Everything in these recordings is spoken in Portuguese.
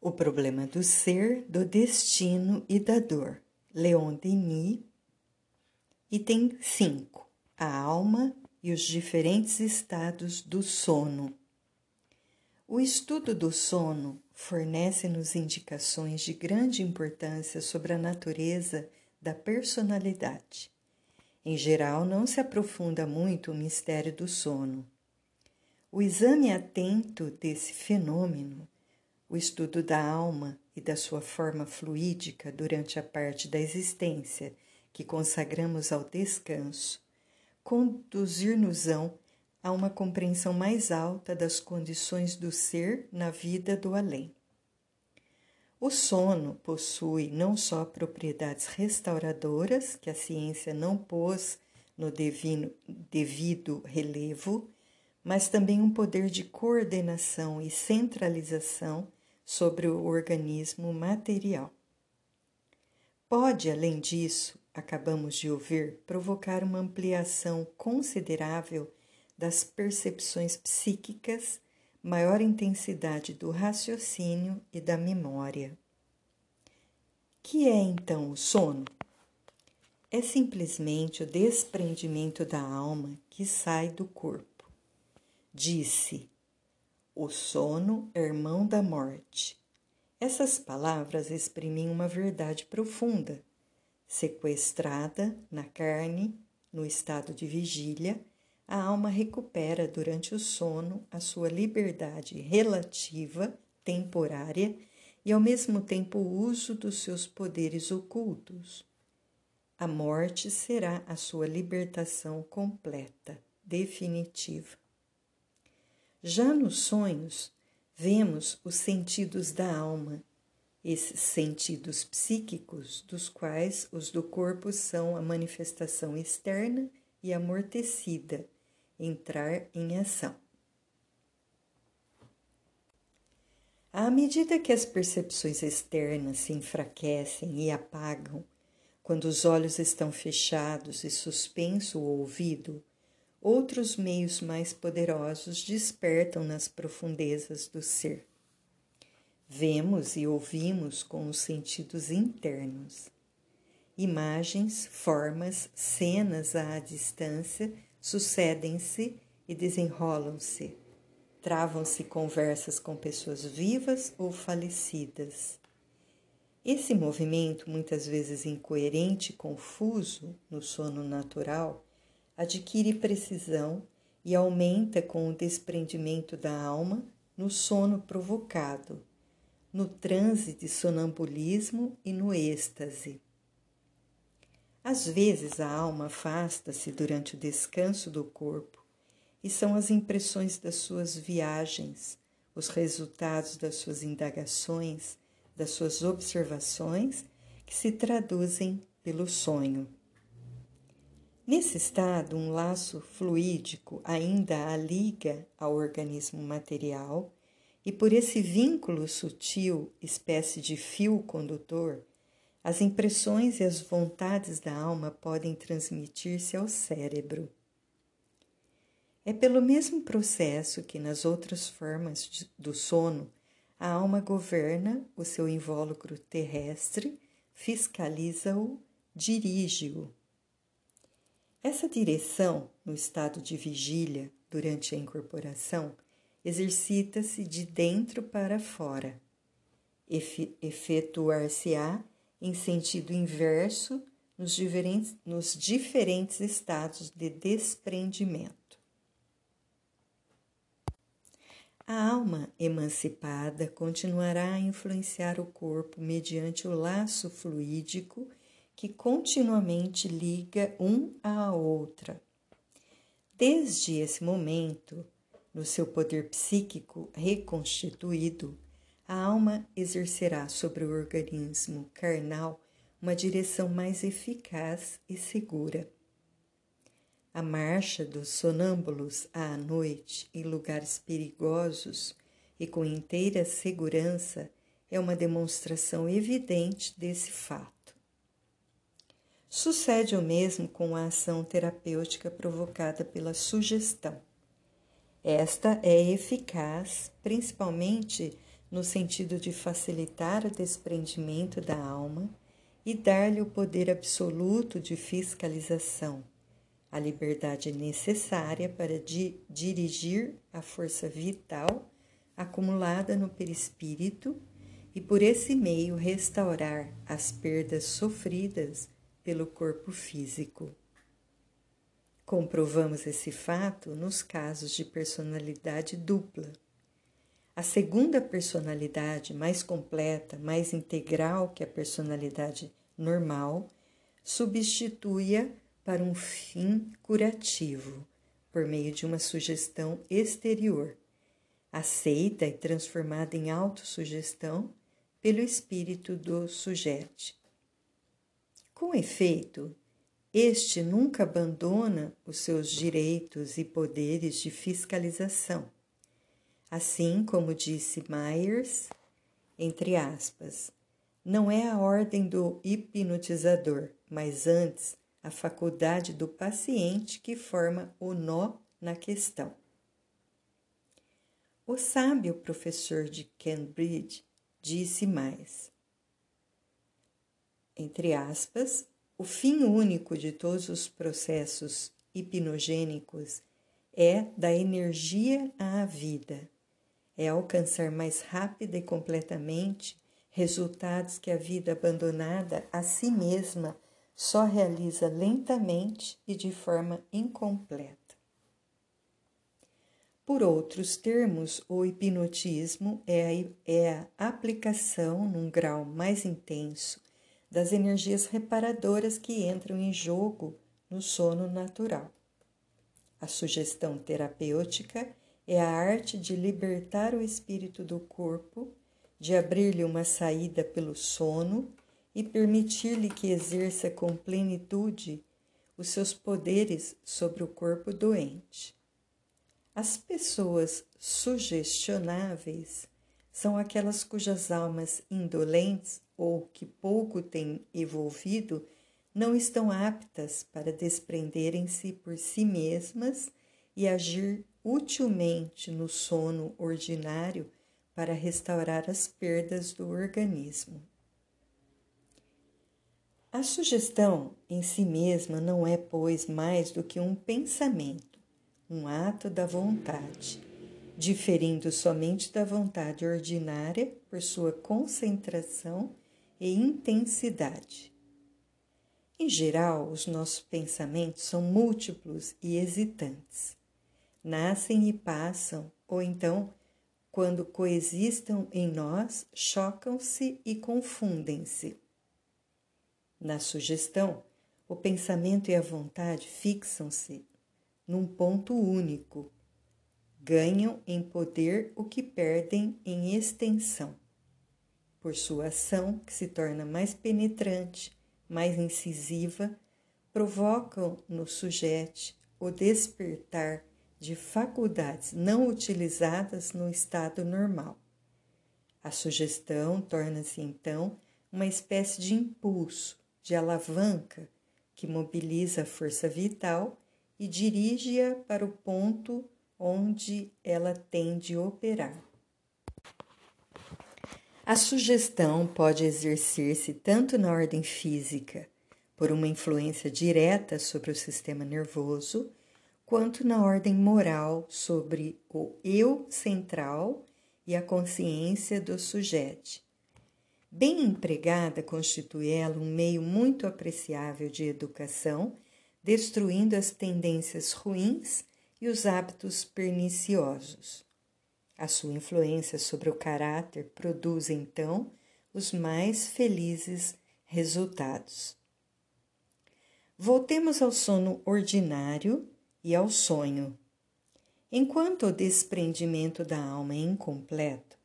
O problema do ser, do destino e da dor. Leon Denis. Item 5. A alma e os diferentes estados do sono. O estudo do sono fornece-nos indicações de grande importância sobre a natureza da personalidade. Em geral, não se aprofunda muito o mistério do sono. O exame atento desse fenômeno, o estudo da alma e da sua forma fluídica durante a parte da existência que consagramos ao descanso, conduzir-nos-ão a uma compreensão mais alta das condições do ser na vida do além. O sono possui não só propriedades restauradoras, que a ciência não pôs no divino, devido relevo, mas também um poder de coordenação e centralização sobre o organismo material. Pode, além disso, acabamos de ouvir, provocar uma ampliação considerável das percepções psíquicas, maior intensidade do raciocínio e da memória. Que é então o sono? É simplesmente o desprendimento da alma que sai do corpo. Disse: O sono, irmão da morte. Essas palavras exprimem uma verdade profunda Sequestrada na carne, no estado de vigília, a alma recupera durante o sono a sua liberdade relativa, temporária e ao mesmo tempo o uso dos seus poderes ocultos. A morte será a sua libertação completa, definitiva. Já nos sonhos, vemos os sentidos da alma esses sentidos psíquicos, dos quais os do corpo são a manifestação externa e amortecida, entrar em ação. À medida que as percepções externas se enfraquecem e apagam, quando os olhos estão fechados e suspenso o ouvido, outros meios mais poderosos despertam nas profundezas do ser. Vemos e ouvimos com os sentidos internos. Imagens, formas, cenas à distância sucedem-se e desenrolam-se. Travam-se conversas com pessoas vivas ou falecidas. Esse movimento, muitas vezes incoerente e confuso no sono natural, adquire precisão e aumenta com o desprendimento da alma no sono provocado no transe de sonambulismo e no êxtase. Às vezes a alma afasta-se durante o descanso do corpo e são as impressões das suas viagens, os resultados das suas indagações, das suas observações que se traduzem pelo sonho. Nesse estado, um laço fluídico ainda a liga ao organismo material e por esse vínculo sutil, espécie de fio condutor, as impressões e as vontades da alma podem transmitir-se ao cérebro. É pelo mesmo processo que nas outras formas do sono a alma governa o seu invólucro terrestre, fiscaliza-o, dirige-o. Essa direção, no estado de vigília, durante a incorporação, exercita-se de dentro para fora. Efetuar-se-á em sentido inverso nos diferentes, nos diferentes estados de desprendimento. A alma emancipada continuará a influenciar o corpo mediante o laço fluídico que continuamente liga um à outra. Desde esse momento, no seu poder psíquico reconstituído, a alma exercerá sobre o organismo carnal uma direção mais eficaz e segura. A marcha dos sonâmbulos à noite em lugares perigosos e com inteira segurança é uma demonstração evidente desse fato. Sucede o mesmo com a ação terapêutica provocada pela sugestão. Esta é eficaz principalmente no sentido de facilitar o desprendimento da alma e dar-lhe o poder absoluto de fiscalização, a liberdade necessária para di dirigir a força vital acumulada no perispírito e por esse meio restaurar as perdas sofridas pelo corpo físico. Comprovamos esse fato nos casos de personalidade dupla. A segunda personalidade, mais completa, mais integral que a personalidade normal, substitui-a para um fim curativo, por meio de uma sugestão exterior, aceita e transformada em autossugestão pelo espírito do sujeito. Com efeito, este nunca abandona os seus direitos e poderes de fiscalização. Assim como disse Myers, entre aspas, não é a ordem do hipnotizador, mas antes a faculdade do paciente que forma o nó na questão. O sábio professor de Cambridge disse mais. Entre aspas, o fim único de todos os processos hipnogênicos é da energia à vida. É alcançar mais rápida e completamente resultados que a vida abandonada a si mesma só realiza lentamente e de forma incompleta. Por outros termos, o hipnotismo é a, é a aplicação, num grau mais intenso, das energias reparadoras que entram em jogo no sono natural. A sugestão terapêutica é a arte de libertar o espírito do corpo, de abrir-lhe uma saída pelo sono e permitir-lhe que exerça com plenitude os seus poderes sobre o corpo doente. As pessoas sugestionáveis são aquelas cujas almas indolentes ou que pouco têm evolvido não estão aptas para desprenderem-se por si mesmas e agir utilmente no sono ordinário para restaurar as perdas do organismo. A sugestão em si mesma não é, pois, mais do que um pensamento um ato da vontade, diferindo somente da vontade ordinária por sua concentração e intensidade. Em geral, os nossos pensamentos são múltiplos e hesitantes. Nascem e passam, ou então, quando coexistam em nós, chocam-se e confundem-se. Na sugestão, o pensamento e a vontade fixam-se num ponto único. Ganham em poder o que perdem em extensão. Por sua ação, que se torna mais penetrante, mais incisiva, provocam no sujeito o despertar de faculdades não utilizadas no estado normal. A sugestão torna-se então uma espécie de impulso, de alavanca que mobiliza a força vital e dirige-a para o ponto onde ela tem de operar. A sugestão pode exercer-se tanto na ordem física, por uma influência direta sobre o sistema nervoso, quanto na ordem moral sobre o eu central e a consciência do sujeito. Bem empregada, constitui ela um meio muito apreciável de educação destruindo as tendências ruins e os hábitos perniciosos. A sua influência sobre o caráter produz, então, os mais felizes resultados. Voltemos ao sono ordinário e ao sonho. Enquanto o desprendimento da alma é incompleto,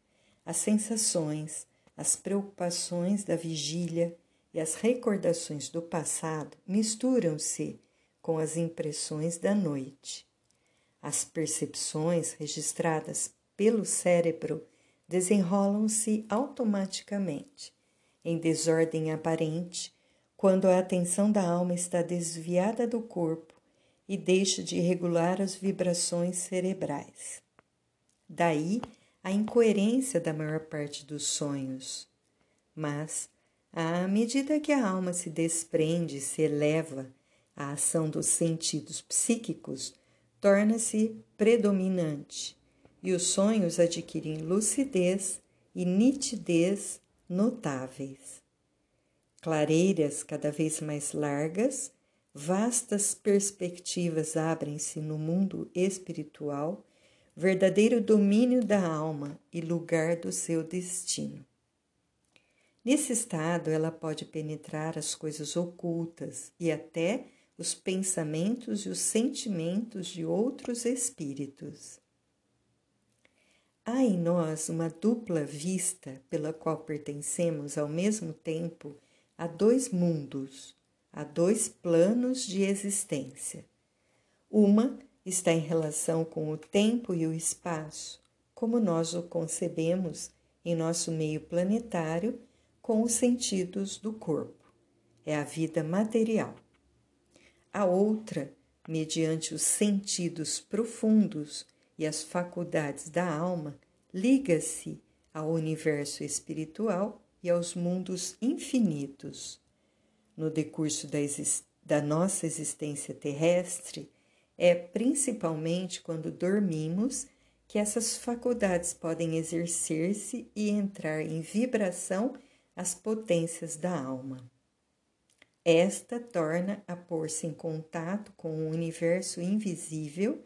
as sensações, as preocupações da vigília e as recordações do passado misturam-se com as impressões da noite. As percepções registradas pelo cérebro desenrolam-se automaticamente, em desordem aparente, quando a atenção da alma está desviada do corpo e deixa de regular as vibrações cerebrais. Daí a incoerência da maior parte dos sonhos. Mas, à medida que a alma se desprende e se eleva, a ação dos sentidos psíquicos torna-se predominante e os sonhos adquirem lucidez e nitidez notáveis. Clareiras cada vez mais largas, vastas perspectivas abrem-se no mundo espiritual, verdadeiro domínio da alma e lugar do seu destino. Nesse estado, ela pode penetrar as coisas ocultas e até os pensamentos e os sentimentos de outros espíritos. Há em nós uma dupla vista pela qual pertencemos ao mesmo tempo a dois mundos, a dois planos de existência. Uma está em relação com o tempo e o espaço, como nós o concebemos em nosso meio planetário com os sentidos do corpo. É a vida material. A outra, mediante os sentidos profundos, e as faculdades da alma, liga-se ao universo espiritual e aos mundos infinitos. No decurso da, da nossa existência terrestre, é principalmente quando dormimos que essas faculdades podem exercer-se e entrar em vibração as potências da alma. Esta torna a pôr-se em contato com o universo invisível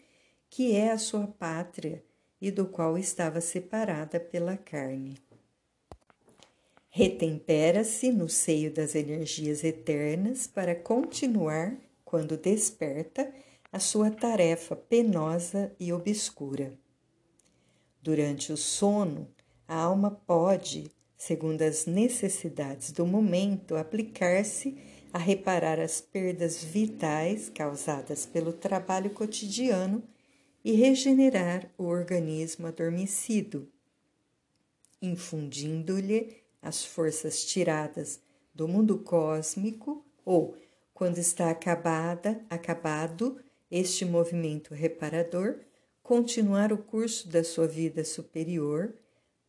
que é a sua pátria e do qual estava separada pela carne. Retempera-se no seio das energias eternas para continuar, quando desperta, a sua tarefa penosa e obscura. Durante o sono, a alma pode, segundo as necessidades do momento, aplicar-se a reparar as perdas vitais causadas pelo trabalho cotidiano e regenerar o organismo adormecido, infundindo-lhe as forças tiradas do mundo cósmico ou, quando está acabada, acabado este movimento reparador, continuar o curso da sua vida superior,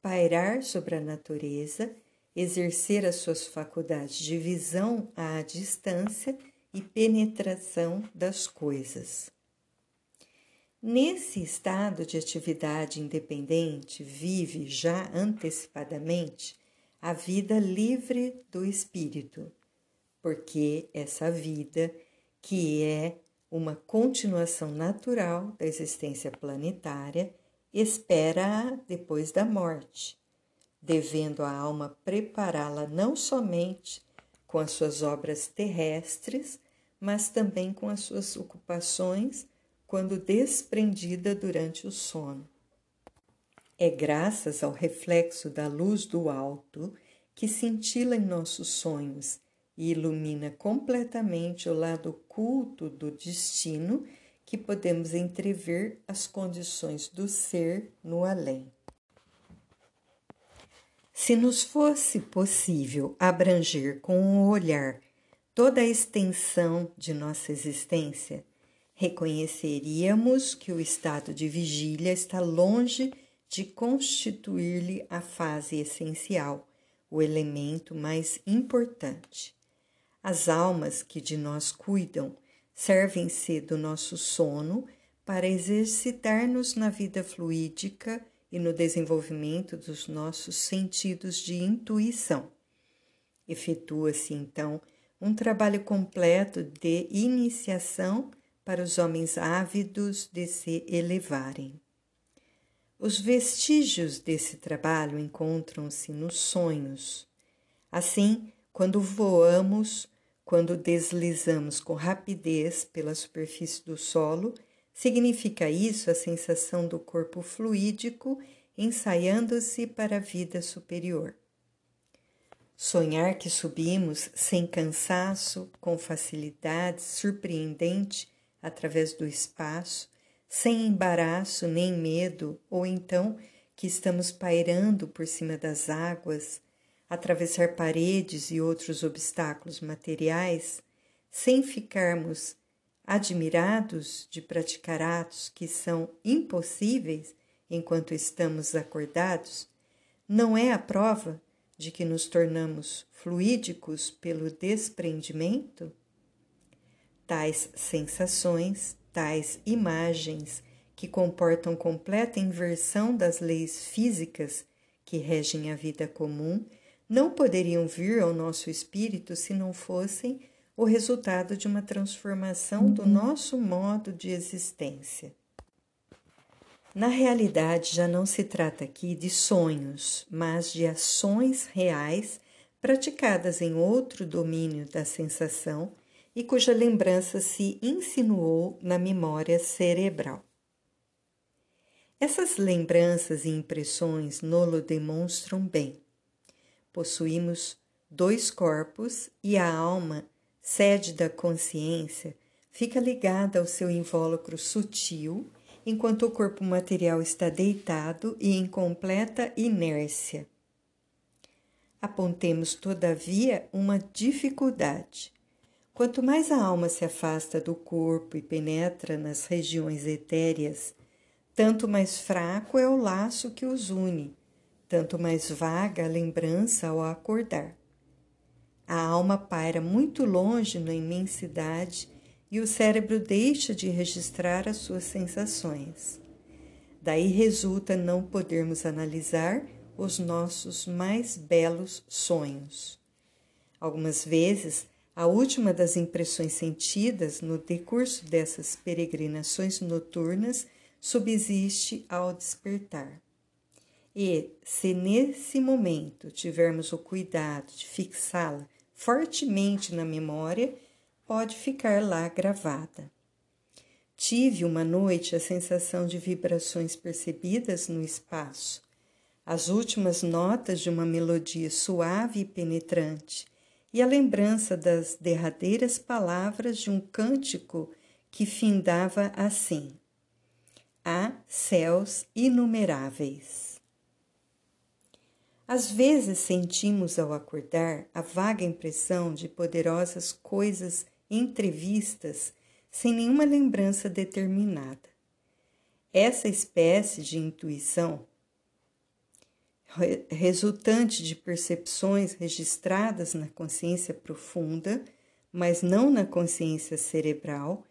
pairar sobre a natureza, exercer as suas faculdades de visão à distância e penetração das coisas. Nesse estado de atividade independente, vive já antecipadamente a vida livre do espírito, porque essa vida, que é uma continuação natural da existência planetária, espera-a depois da morte, devendo a alma prepará-la não somente com as suas obras terrestres, mas também com as suas ocupações quando desprendida durante o sono. É graças ao reflexo da luz do alto que cintila em nossos sonhos e ilumina completamente o lado oculto do destino que podemos entrever as condições do ser no além. Se nos fosse possível abranger com o olhar toda a extensão de nossa existência, reconheceríamos que o estado de vigília está longe de constituir-lhe a fase essencial, o elemento mais importante. As almas que de nós cuidam servem-se do nosso sono para exercitar-nos na vida fluídica e no desenvolvimento dos nossos sentidos de intuição. Efetua-se então um trabalho completo de iniciação para os homens ávidos de se elevarem. Os vestígios desse trabalho encontram-se nos sonhos. Assim, quando voamos, quando deslizamos com rapidez pela superfície do solo, significa isso a sensação do corpo fluídico ensaiando-se para a vida superior. Sonhar que subimos sem cansaço, com facilidade surpreendente, através do espaço, sem embaraço nem medo, ou então que estamos pairando por cima das águas, atravessar paredes e outros obstáculos materiais, sem ficarmos admirados de praticar atos que são impossíveis enquanto estamos acordados, não é a prova de que nos tornamos fluídicos pelo desprendimento? Tais sensações, tais imagens que comportam completa inversão das leis físicas que regem a vida comum, não poderiam vir ao nosso espírito se não fossem o resultado de uma transformação do uhum. nosso modo de existência. Na realidade, já não se trata aqui de sonhos, mas de ações reais praticadas em outro domínio da sensação e cuja lembrança se insinuou na memória cerebral. Essas lembranças e impressões nolo demonstram bem. Possuímos dois corpos e a alma, sede da consciência, fica ligada ao seu invólucro sutil, enquanto o corpo material está deitado e em completa inércia. Apontemos, todavia, uma dificuldade. Quanto mais a alma se afasta do corpo e penetra nas regiões etéreas, tanto mais fraco é o laço que os une, tanto mais vaga a lembrança ao acordar. A alma paira muito longe na imensidade e o cérebro deixa de registrar as suas sensações. Daí resulta não podermos analisar os nossos mais belos sonhos. Algumas vezes, a última das impressões sentidas no decurso dessas peregrinações noturnas subsiste ao despertar. E, se nesse momento tivermos o cuidado de fixá-la fortemente na memória, pode ficar lá gravada. Tive uma noite a sensação de vibrações percebidas no espaço, as últimas notas de uma melodia suave e penetrante, e a lembrança das derradeiras palavras de um cântico que findava assim: há céus inumeráveis. Às vezes sentimos ao acordar a vaga impressão de poderosas coisas entrevistas sem nenhuma lembrança determinada. Essa espécie de intuição, resultante de percepções registradas na consciência profunda, mas não na consciência cerebral,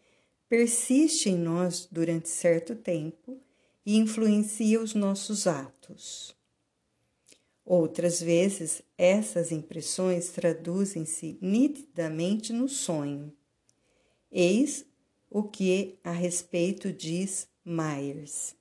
persiste em nós durante certo tempo e influencia os nossos atos. Outras vezes, essas impressões traduzem-se nitidamente no sonho. Eis o que a respeito diz Myers.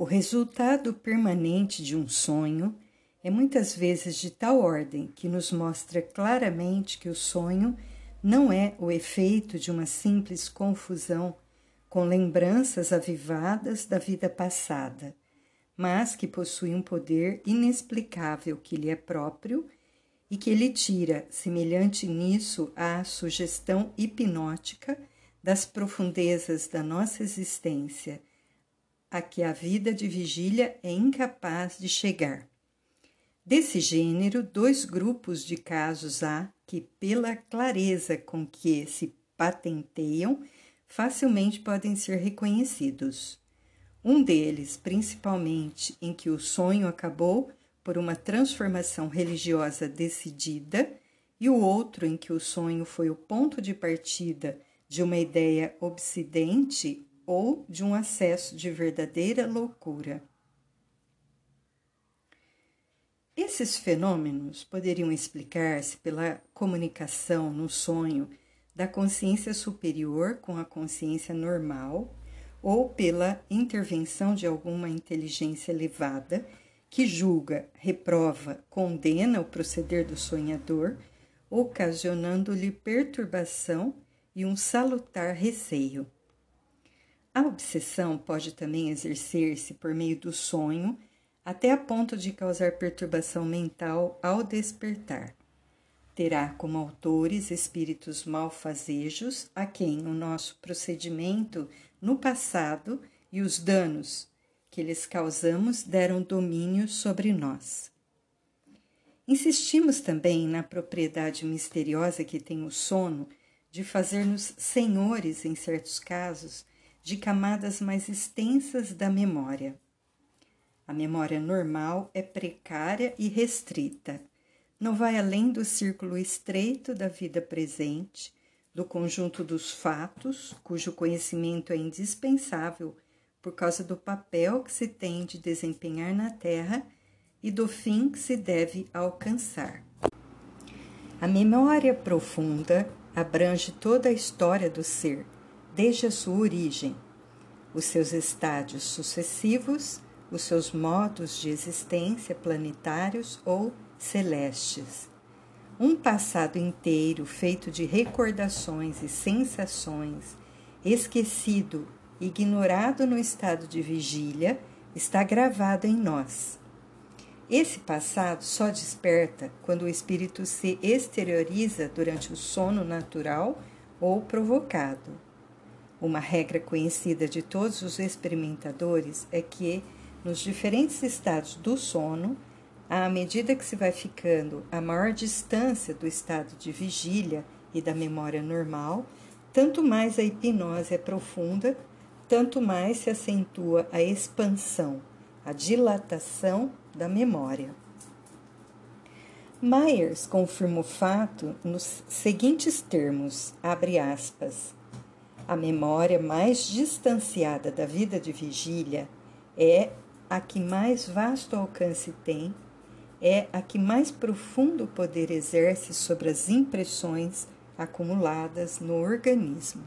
O resultado permanente de um sonho é muitas vezes de tal ordem que nos mostra claramente que o sonho não é o efeito de uma simples confusão com lembranças avivadas da vida passada, mas que possui um poder inexplicável que lhe é próprio e que lhe tira, semelhante nisso à sugestão hipnótica das profundezas da nossa existência, a que a vida de vigília é incapaz de chegar. Desse gênero, dois grupos de casos há que, pela clareza com que se patenteiam, facilmente podem ser reconhecidos. Um deles, principalmente, em que o sonho acabou por uma transformação religiosa decidida, e o outro em que o sonho foi o ponto de partida de uma ideia obsidente ou de um acesso de verdadeira loucura. Esses fenômenos poderiam explicar-se pela comunicação no sonho da consciência superior com a consciência normal ou pela intervenção de alguma inteligência elevada que julga, reprova, condena o proceder do sonhador, ocasionando-lhe perturbação e um salutar receio. A obsessão pode também exercer-se por meio do sonho até a ponto de causar perturbação mental ao despertar. Terá como autores espíritos malfazejos a quem o nosso procedimento no passado e os danos que lhes causamos deram domínio sobre nós. Insistimos também na propriedade misteriosa que tem o sono de fazer-nos senhores, em certos casos, de camadas mais extensas da memória. A memória normal é precária e restrita, não vai além do círculo estreito da vida presente, do conjunto dos fatos, cujo conhecimento é indispensável por causa do papel que se tem de desempenhar na Terra e do fim que se deve alcançar. A memória profunda abrange toda a história do ser, desde a sua origem, os seus estádios sucessivos, os seus modos de existência planetários ou celestes. Um passado inteiro feito de recordações e sensações, esquecido, ignorado no estado de vigília, está gravado em nós. Esse passado só desperta quando o espírito se exterioriza durante o sono natural ou provocado. Uma regra conhecida de todos os experimentadores é que, nos diferentes estados do sono, à medida que se vai ficando a maior distância do estado de vigília e da memória normal, tanto mais a hipnose é profunda, tanto mais se acentua a expansão, a dilatação da memória. Myers confirma o fato nos seguintes termos, abre aspas, a memória mais distanciada da vida de vigília é a que mais vasto alcance tem, é a que mais profundo poder exerce sobre as impressões acumuladas no organismo.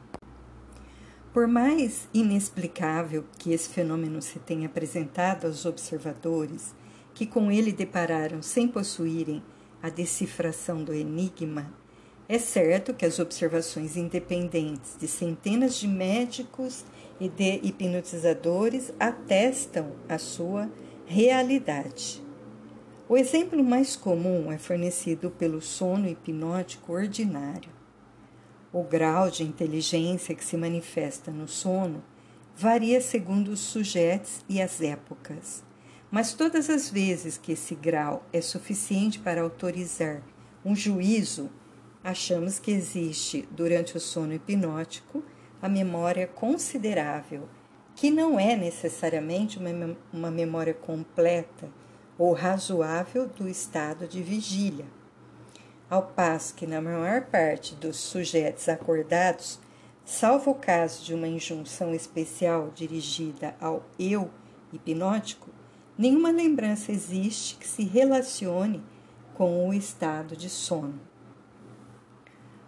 Por mais inexplicável que esse fenômeno se tenha apresentado aos observadores, que com ele depararam sem possuírem a decifração do enigma, é certo que as observações independentes de centenas de médicos e de hipnotizadores atestam a sua realidade. O exemplo mais comum é fornecido pelo sono hipnótico ordinário. O grau de inteligência que se manifesta no sono varia segundo os sujeitos e as épocas. Mas todas as vezes que esse grau é suficiente para autorizar um juízo, achamos que existe, durante o sono hipnótico, a memória considerável, que não é necessariamente uma, memória completa ou razoável do estado de vigília. Ao passo que, na maior parte dos sujeitos acordados, salvo o caso de uma injunção especial dirigida ao eu hipnótico, Nenhuma lembrança existe que se relacione com o estado de sono.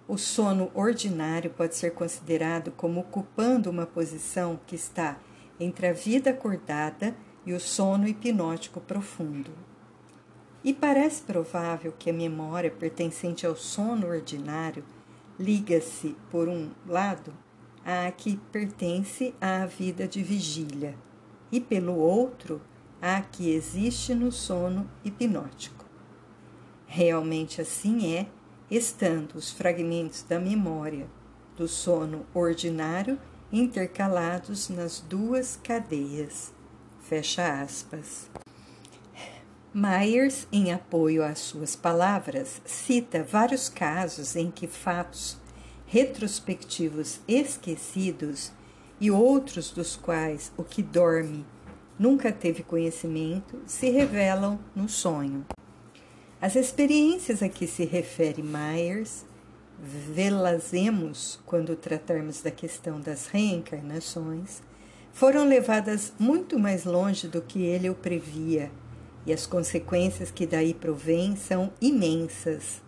O sono ordinário pode ser considerado como ocupando uma posição que está entre a vida acordada e o sono hipnótico profundo. E parece provável que a memória pertencente ao sono ordinário liga-se, por um lado, à que pertence à vida de vigília, e pelo outro, a que existe no sono hipnótico. Realmente assim é, estando os fragmentos da memória do sono ordinário intercalados nas duas cadeias. Fecha aspas. Myers, em apoio às suas palavras, cita vários casos em que fatos retrospectivos esquecidos e outros dos quais o que dorme nunca teve conhecimento, se revelam no sonho. As experiências a que se refere Myers, velazemos quando tratarmos da questão das reencarnações, foram levadas muito mais longe do que ele o previa, e as consequências que daí provêm são imensas.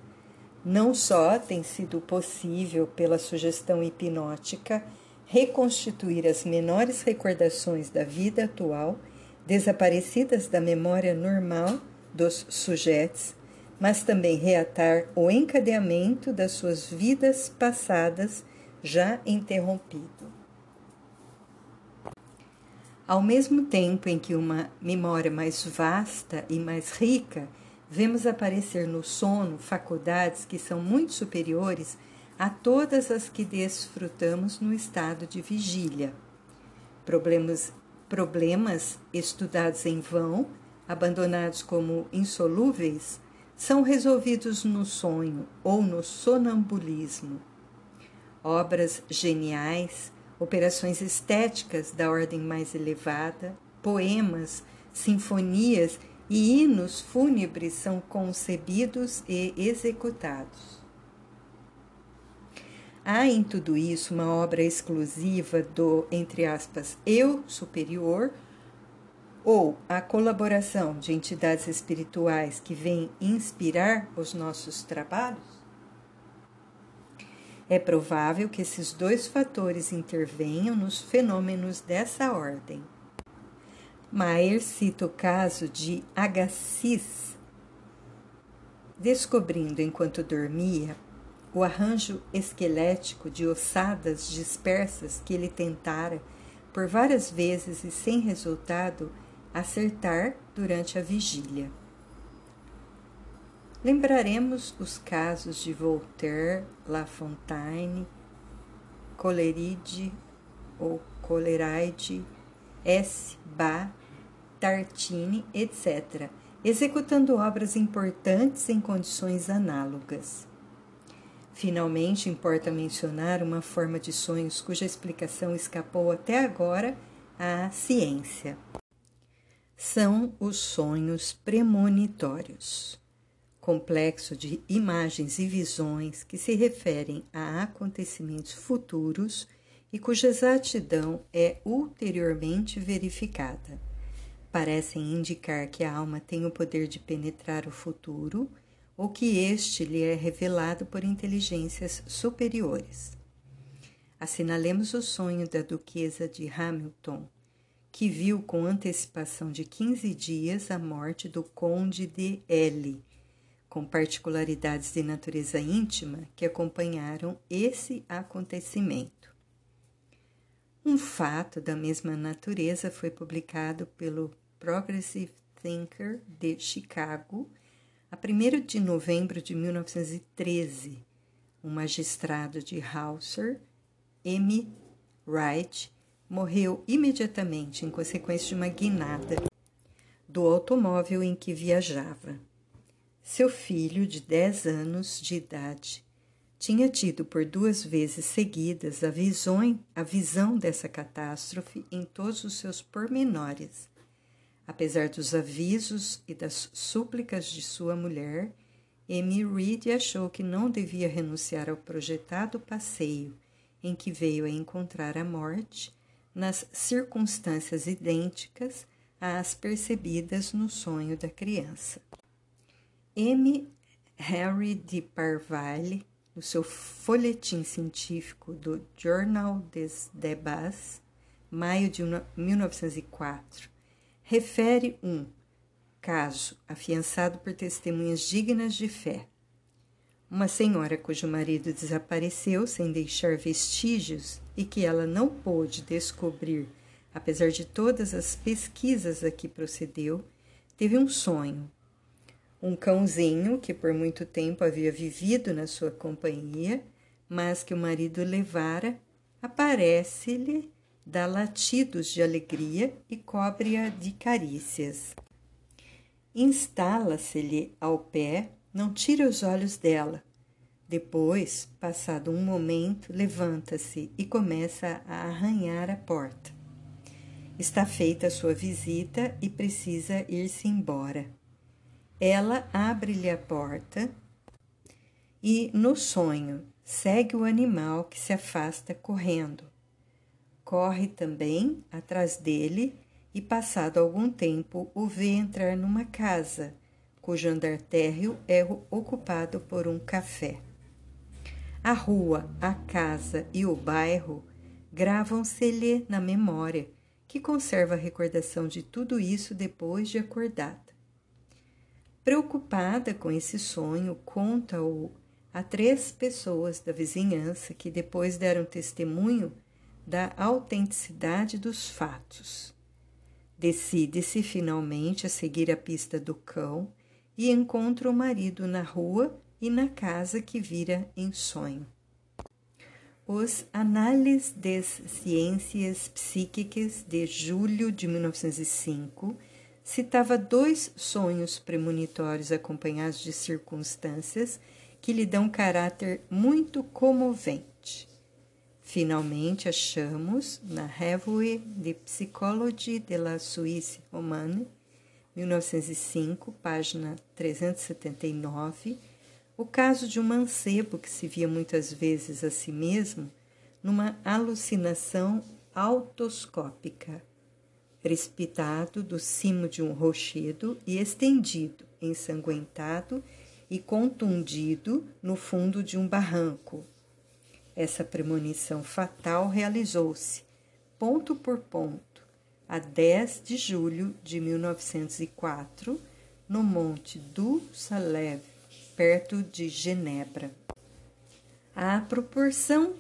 Não só tem sido possível, pela sugestão hipnótica, reconstituir as menores recordações da vida atual, desaparecidas da memória normal dos sujeitos, mas também reatar o encadeamento das suas vidas passadas já interrompido. Ao mesmo tempo em que uma memória mais vasta e mais rica, vemos aparecer no sono faculdades que são muito superiores a todas as que desfrutamos no estado de vigília. Problemas, problemas estudados em vão, abandonados como insolúveis, são resolvidos no sonho ou no sonambulismo. Obras geniais operações estéticas da ordem mais elevada, poemas, sinfonias e hinos fúnebres são concebidos e executados. Há em tudo isso uma obra exclusiva do, entre aspas, eu superior ou a colaboração de entidades espirituais que vêm inspirar os nossos trabalhos? É provável que esses dois fatores intervenham nos fenômenos dessa ordem. Maier cita o caso de Agassiz, descobrindo enquanto dormia o arranjo esquelético de ossadas dispersas que ele tentara por várias vezes e sem resultado acertar durante a vigília. Lembraremos os casos de Voltaire, La Fontaine, Coleridge ou Coleridge, S. Bach, Tartini, etc., executando obras importantes em condições análogas. Finalmente, importa mencionar uma forma de sonhos cuja explicação escapou até agora à ciência. São os sonhos premonitórios complexo de imagens e visões que se referem a acontecimentos futuros e cuja exatidão é ulteriormente verificada. Parecem indicar que a alma tem o poder de penetrar o futuro ou que este lhe é revelado por inteligências superiores. Assinalemos o sonho da Duquesa de Hamilton, que viu com antecipação de 15 dias a morte do Conde de L com particularidades de natureza íntima que acompanharam esse acontecimento. Um fato da mesma natureza foi publicado pelo Progressive Thinker de Chicago a 1 de novembro de 1913. Um magistrado de Hauser, M. Wright, morreu imediatamente em consequência de uma guinada do automóvel em que viajava. Seu filho, de 10 anos de idade, tinha tido por duas vezes seguidas a visão, a visão dessa catástrofe em todos os seus pormenores. Apesar dos avisos e das súplicas de sua mulher, Amy Reed achou que não devia renunciar ao projetado passeio em que veio a encontrar a morte nas circunstâncias idênticas às percebidas no sonho da criança. M. Henry de Parvale, no seu folhetim científico do Journal des Débats, maio de 1904, refere um caso afiançado por testemunhas dignas de fé. Uma senhora cujo marido desapareceu sem deixar vestígios e que ela não pôde descobrir, apesar de todas as pesquisas a que procedeu, teve um sonho um cãozinho que por muito tempo havia vivido na sua companhia, mas que o marido levara, aparece-lhe, dá latidos de alegria e cobre-a de carícias. Instala-se-lhe ao pé, não tira os olhos dela. Depois, passado um momento, levanta-se e começa a arranhar a porta. Está feita a sua visita e precisa ir-se embora. Ela abre-lhe a porta e, no sonho, segue o animal que se afasta correndo. Corre também atrás dele e, passado algum tempo, o vê entrar numa casa, cujo andar térreo é ocupado por um café. A rua, a casa e o bairro gravam-se-lhe na memória, que conserva a recordação de tudo isso depois de acordada. Preocupada com esse sonho, conta-o a três pessoas da vizinhança que depois deram testemunho da autenticidade dos fatos. Decide-se finalmente a seguir a pista do cão e encontra o marido na rua e na casa que vira em sonho. Os Análises des Ciências Psíquicas de julho de 1905 citava dois sonhos premonitórios acompanhados de circunstâncias que lhe dão caráter muito comovente. Finalmente achamos na Revue de Psychologie de la Suisse Romane, 1905, página 379, o caso de um mancebo que se via muitas vezes a si mesmo numa alucinação autoscópica, precipitado do cimo de um rochedo e estendido, ensanguentado e contundido no fundo de um barranco. Essa premonição fatal realizou-se, ponto por ponto, a 10 de julho de 1904, no Monte du Salève, perto de Genebra. À proporção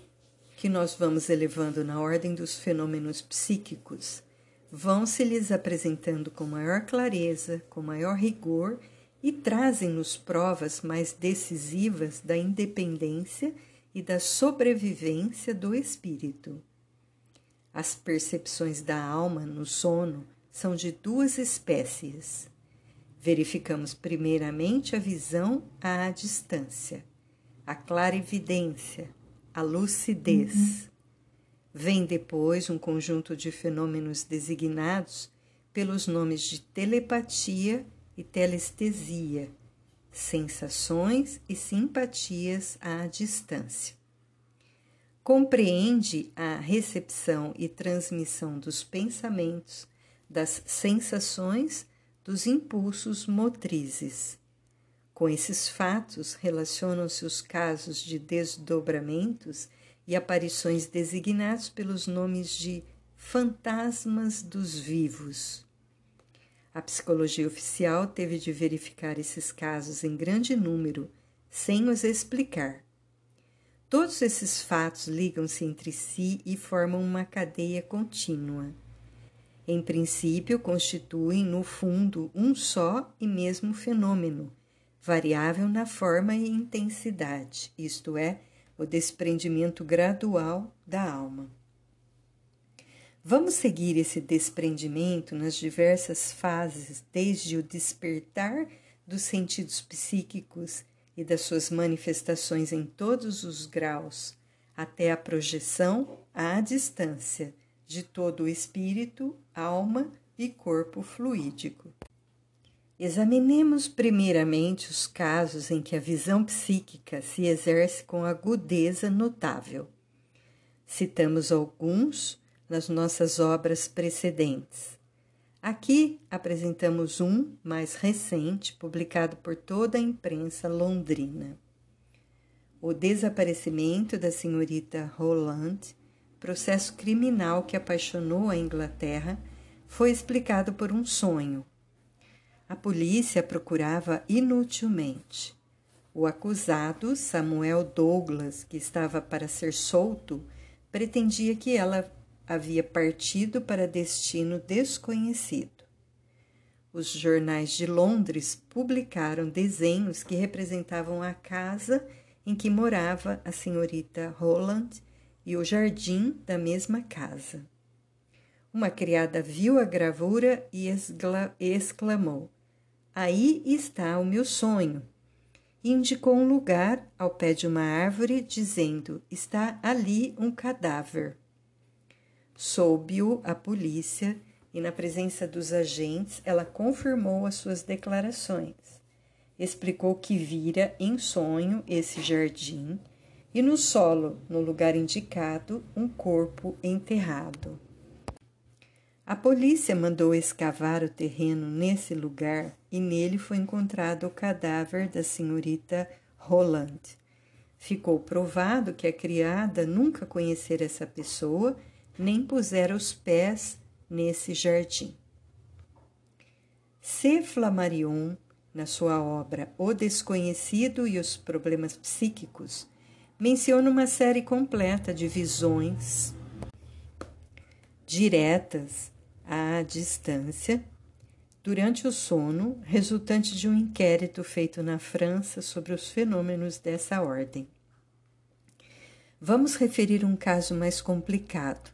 que nós vamos elevando na ordem dos fenômenos psíquicos, vão se lhes apresentando com maior clareza, com maior rigor e trazem-nos provas mais decisivas da independência e da sobrevivência do espírito. As percepções da alma no sono são de duas espécies. Verificamos primeiramente a visão à distância, a clarividência, a lucidez. Uhum. Vem depois um conjunto de fenômenos designados pelos nomes de telepatia e telestesia, sensações e simpatias à distância. Compreende a recepção e transmissão dos pensamentos, das sensações, dos impulsos motrizes. Com esses fatos relacionam-se os casos de desdobramentos e aparições designados pelos nomes de fantasmas dos vivos. A psicologia oficial teve de verificar esses casos em grande número, sem os explicar. Todos esses fatos ligam-se entre si e formam uma cadeia contínua. Em princípio, constituem, no fundo, um só e mesmo fenômeno, variável na forma e intensidade, isto é, o desprendimento gradual da alma. Vamos seguir esse desprendimento nas diversas fases, desde o despertar dos sentidos psíquicos e das suas manifestações em todos os graus, até a projeção à distância de todo o espírito, alma e corpo fluídico. Examinemos primeiramente os casos em que a visão psíquica se exerce com agudeza notável. Citamos alguns nas nossas obras precedentes. Aqui apresentamos um mais recente, publicado por toda a imprensa londrina. O desaparecimento da senhorita Roland, processo criminal que apaixonou a Inglaterra, foi explicado por um sonho. A polícia procurava inutilmente. O acusado, Samuel Douglas, que estava para ser solto, pretendia que ela havia partido para destino desconhecido. Os jornais de Londres publicaram desenhos que representavam a casa em que morava a senhorita Roland e o jardim da mesma casa. Uma criada viu a gravura e exclamou: Aí está o meu sonho. E indicou um lugar ao pé de uma árvore, dizendo: Está ali um cadáver. Soube-o a polícia e, na presença dos agentes, ela confirmou as suas declarações. Explicou que vira em sonho esse jardim e no solo, no lugar indicado, um corpo enterrado. A polícia mandou escavar o terreno nesse lugar e nele foi encontrado o cadáver da senhorita Roland. Ficou provado que a criada nunca conhecera essa pessoa nem pusera os pés nesse jardim. C. Flammarion, na sua obra O Desconhecido e os Problemas Psíquicos, menciona uma série completa de visões diretas à distância durante o sono, resultante de um inquérito feito na França sobre os fenômenos dessa ordem. Vamos referir um caso mais complicado,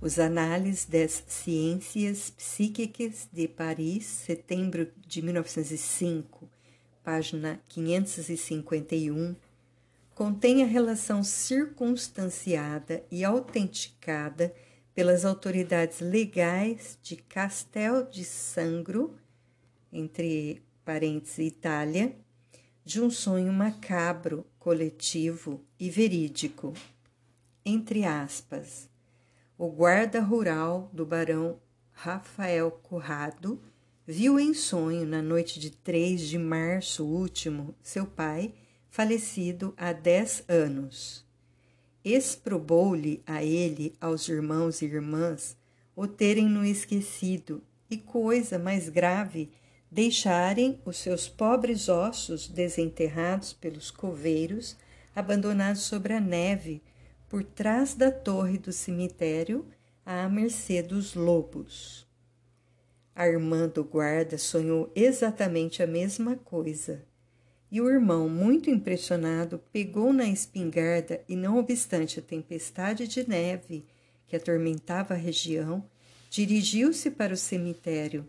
os Análises das Ciências Psíquicas de Paris, setembro de 1905, página 551, contém a relação circunstanciada e autenticada pelas autoridades legais de Castel de Sangro, entre parênteses Itália, de um sonho macabro, coletivo e verídico. Entre aspas, o guarda rural do barão Rafael Currado viu em sonho, na noite de 3 de março último, seu pai, falecido há dez anos. Exprobou-lhe a ele, aos irmãos e irmãs, o terem no esquecido, e coisa mais grave, deixarem os seus pobres ossos desenterrados pelos coveiros, abandonados sobre a neve, por trás da torre do cemitério, à mercê dos lobos. Armando Guarda sonhou exatamente a mesma coisa. E o irmão, muito impressionado, pegou na espingarda e, não obstante a tempestade de neve que atormentava a região, dirigiu-se para o cemitério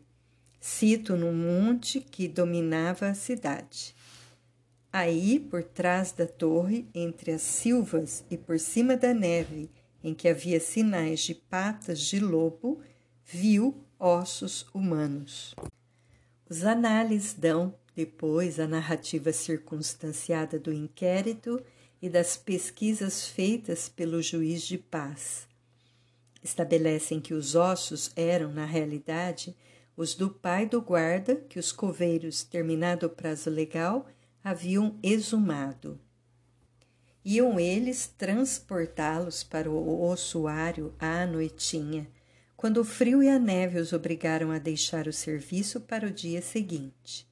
Cito no monte que dominava a cidade. Aí, por trás da torre, entre as silvas e por cima da neve, em que havia sinais de patas de lobo, viu ossos humanos. Os análises dão, depois, a narrativa circunstanciada do inquérito e das pesquisas feitas pelo juiz de paz. Estabelecem que os ossos eram, na realidade, os do pai do guarda que os coveiros, terminado o prazo legal, haviam exumado. Iam eles transportá-los para o ossuário à noitinha, quando o frio e a neve os obrigaram a deixar o serviço para o dia seguinte.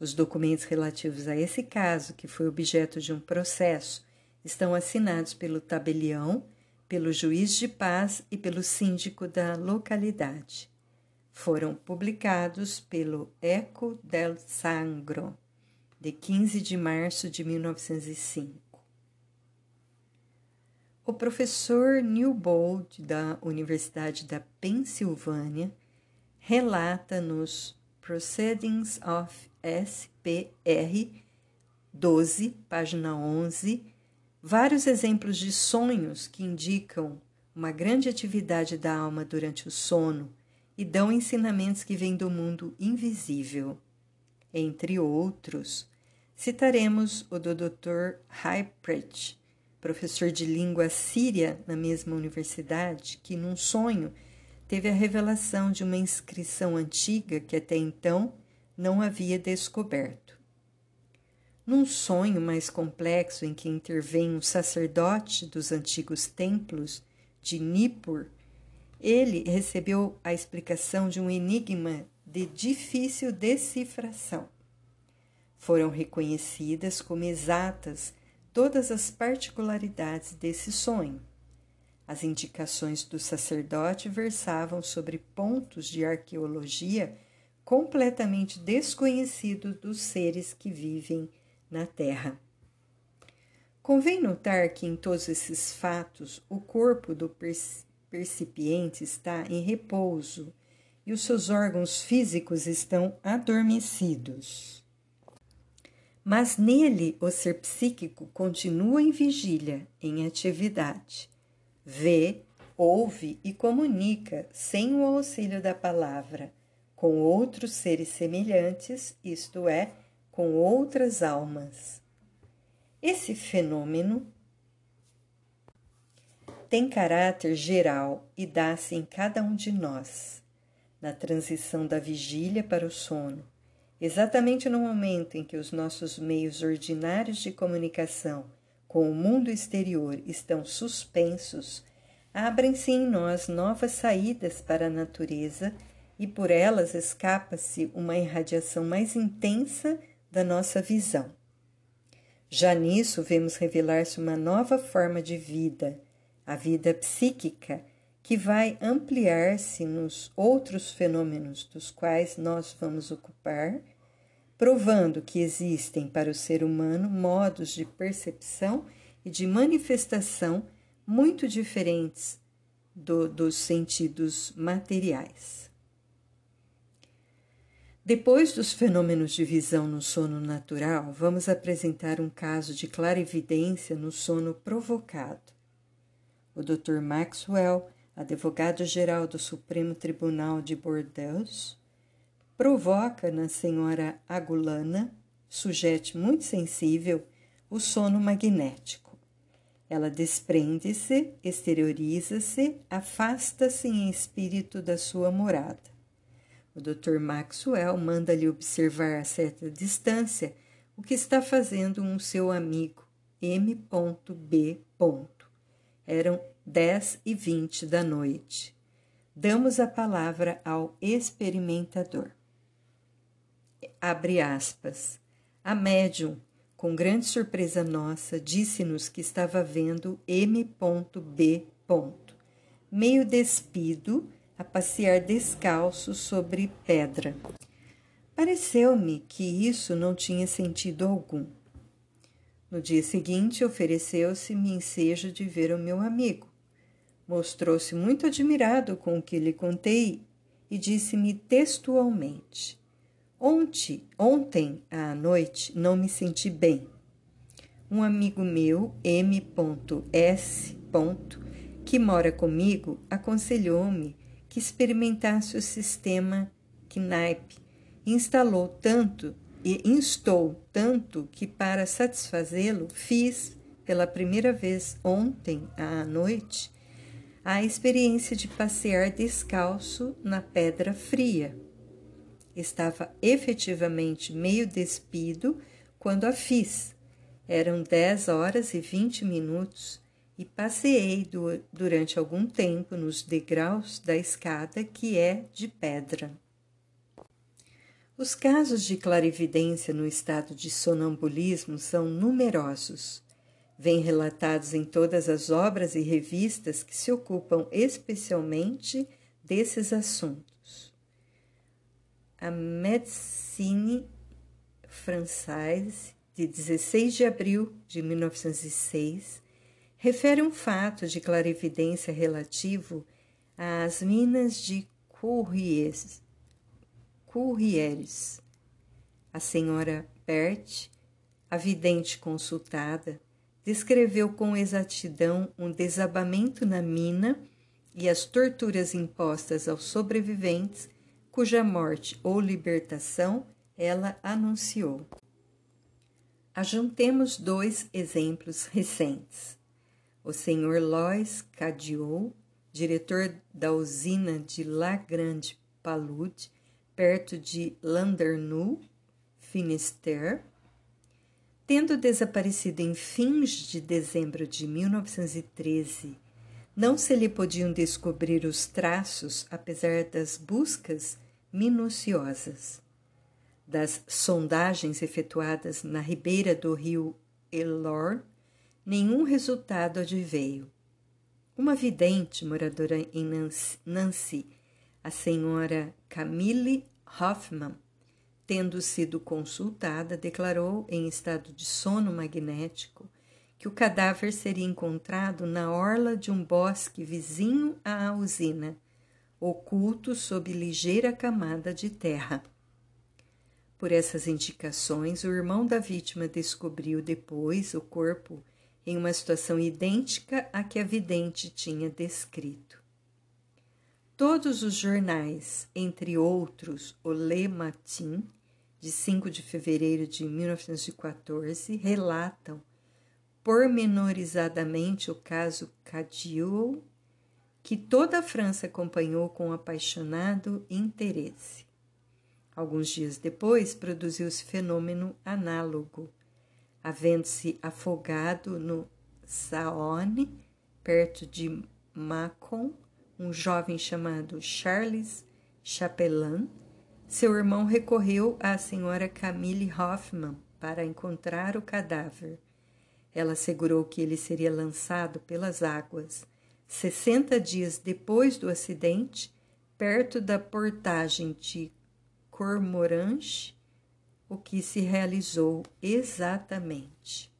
Os documentos relativos a esse caso, que foi objeto de um processo, estão assinados pelo tabelião, pelo juiz de paz e pelo síndico da localidade foram publicados pelo Eco del Sangro, de 15 de março de 1905. O professor Newbold, da Universidade da Pensilvânia, relata nos Proceedings of SPR 12, página 11, vários exemplos de sonhos que indicam uma grande atividade da alma durante o sono e dão ensinamentos que vêm do mundo invisível. Entre outros, citaremos o do Dr. Hyprecht, professor de língua síria na mesma universidade, que num sonho teve a revelação de uma inscrição antiga que até então não havia descoberto. Num sonho mais complexo em que intervém um sacerdote dos antigos templos de Nippur, ele recebeu a explicação de um enigma de difícil decifração. Foram reconhecidas como exatas todas as particularidades desse sonho. As indicações do sacerdote versavam sobre pontos de arqueologia completamente desconhecidos dos seres que vivem na Terra. Convém notar que em todos esses fatos o corpo do percipiente está em repouso e os seus órgãos físicos estão adormecidos. Mas nele o ser psíquico continua em vigília, em atividade. Vê, ouve e comunica, sem o auxílio da palavra, com outros seres semelhantes, isto é, com outras almas. Esse fenômeno tem caráter geral e dá-se em cada um de nós, na transição da vigília para o sono, exatamente no momento em que os nossos meios ordinários de comunicação com o mundo exterior estão suspensos, abrem-se em nós novas saídas para a natureza e por elas escapa-se uma irradiação mais intensa da nossa visão. Já nisso vemos revelar-se uma nova forma de vida a vida psíquica, que vai ampliar-se nos outros fenômenos dos quais nós vamos ocupar, provando que existem para o ser humano modos de percepção e de manifestação muito diferentes do, dos sentidos materiais. Depois dos fenômenos de visão no sono natural, vamos apresentar um caso de clarividência no sono provocado. O Dr. Maxwell, advogado-geral do Supremo Tribunal de Bordeaux, provoca na senhora Agulana, sujeito muito sensível, o sono magnético. Ela desprende-se, exterioriza-se, afasta-se em espírito da sua morada. O Dr. Maxwell manda-lhe observar a certa distância o que está fazendo um seu amigo, M.B. Eram dez e vinte da noite. Damos a palavra ao experimentador. Abre aspas. A médium, com grande surpresa nossa, disse-nos que estava vendo M.B. Meio despido, a passear descalço sobre pedra. Pareceu-me que isso não tinha sentido algum. No dia seguinte, ofereceu-se-me ensejo de ver o meu amigo. Mostrou-se muito admirado com o que lhe contei e disse-me textualmente: Ontem, ontem à noite não me senti bem. Um amigo meu, M.S., que mora comigo, aconselhou-me que experimentasse o sistema Knipe. Instalou tanto e instou tanto que, para satisfazê-lo, fiz pela primeira vez ontem à noite a experiência de passear descalço na pedra fria. Estava efetivamente meio despido quando a fiz. Eram dez horas e vinte minutos e passeei du durante algum tempo nos degraus da escada que é de pedra. Os casos de clarividência no estado de sonambulismo são numerosos. Vêm relatados em todas as obras e revistas que se ocupam especialmente desses assuntos. A Médecine Française, de 16 de abril de 1906, refere um fato de clarividência relativo às minas de Courrières. A senhora Bert, a vidente consultada, descreveu com exatidão um desabamento na mina e as torturas impostas aos sobreviventes, cuja morte ou libertação ela anunciou. Ajuntemos dois exemplos recentes o senhor Lois Cadiot, diretor da usina de La Grande Palude, perto de Landerneau, Finisterre, tendo desaparecido em fins de dezembro de 1913, não se lhe podiam descobrir os traços, apesar das buscas minuciosas. Das sondagens efetuadas na ribeira do rio Elor, nenhum resultado adveio. Uma vidente moradora em Nancy, a senhora Camille Hoffman, tendo sido consultada, declarou em estado de sono magnético que o cadáver seria encontrado na orla de um bosque vizinho à usina, oculto sob ligeira camada de terra. Por essas indicações, o irmão da vítima descobriu depois o corpo em uma situação idêntica à que a vidente tinha descrito. Todos os jornais, entre outros o Le Matin, de 5 de fevereiro de 1914, relatam pormenorizadamente o caso Cadieux, que toda a França acompanhou com apaixonado interesse. Alguns dias depois, produziu-se fenômeno análogo havendo-se afogado no Saône, perto de Macon, um jovem chamado Charles Chapelain, seu irmão recorreu à senhora Camille Hoffman para encontrar o cadáver. Ela assegurou que ele seria lançado pelas águas, sessenta dias depois do acidente, perto da portagem de Cormoranche, o que se realizou exatamente.